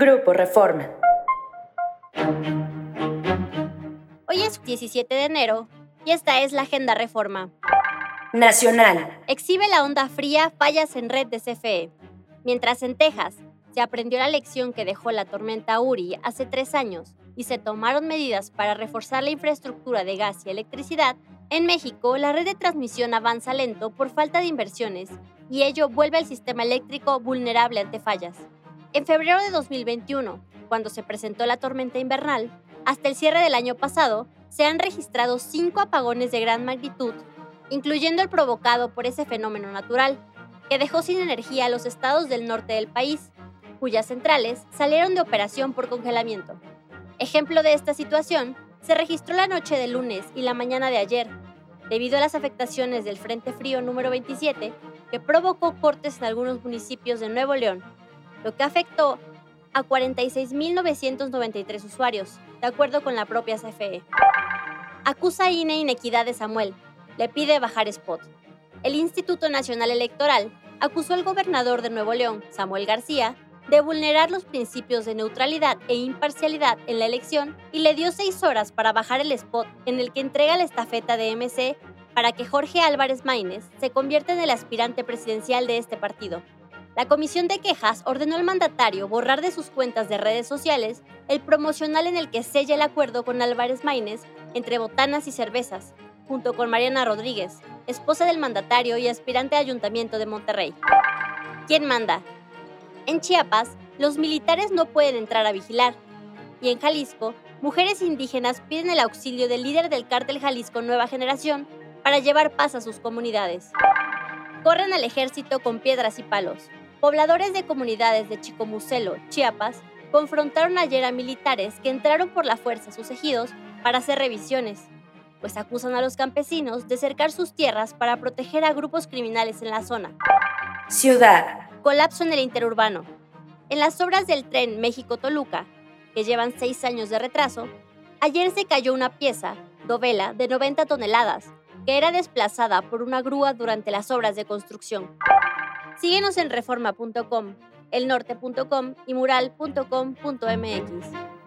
Grupo Reforma. Hoy es 17 de enero y esta es la Agenda Reforma. Nacional. Exhibe la onda fría fallas en red de CFE. Mientras en Texas se aprendió la lección que dejó la tormenta Uri hace tres años y se tomaron medidas para reforzar la infraestructura de gas y electricidad, en México la red de transmisión avanza lento por falta de inversiones y ello vuelve al sistema eléctrico vulnerable ante fallas. En febrero de 2021, cuando se presentó la tormenta invernal, hasta el cierre del año pasado, se han registrado cinco apagones de gran magnitud, incluyendo el provocado por ese fenómeno natural, que dejó sin energía a los estados del norte del país, cuyas centrales salieron de operación por congelamiento. Ejemplo de esta situación se registró la noche de lunes y la mañana de ayer, debido a las afectaciones del Frente Frío número 27, que provocó cortes en algunos municipios de Nuevo León, lo que afectó a 46.993 usuarios, de acuerdo con la propia CFE. Acusa INE inequidad de Samuel, le pide bajar spot. El Instituto Nacional Electoral acusó al gobernador de Nuevo León, Samuel García, de vulnerar los principios de neutralidad e imparcialidad en la elección y le dio seis horas para bajar el spot en el que entrega la estafeta de MC para que Jorge Álvarez Maínez se convierta en el aspirante presidencial de este partido. La Comisión de Quejas ordenó al mandatario borrar de sus cuentas de redes sociales el promocional en el que sella el acuerdo con Álvarez Maínez entre botanas y cervezas, junto con Mariana Rodríguez, esposa del mandatario y aspirante a Ayuntamiento de Monterrey. ¿Quién manda? En Chiapas, los militares no pueden entrar a vigilar. Y en Jalisco, mujeres indígenas piden el auxilio del líder del cártel Jalisco Nueva Generación para llevar paz a sus comunidades. Corren al ejército con piedras y palos. Pobladores de comunidades de Chicomucelo, Chiapas, confrontaron ayer a militares que entraron por la fuerza a sus ejidos para hacer revisiones, pues acusan a los campesinos de cercar sus tierras para proteger a grupos criminales en la zona. Ciudad. Colapso en el interurbano. En las obras del tren México-Toluca, que llevan seis años de retraso, ayer se cayó una pieza, dovela, de 90 toneladas, que era desplazada por una grúa durante las obras de construcción. Síguenos en reforma.com, elnorte.com y mural.com.mx.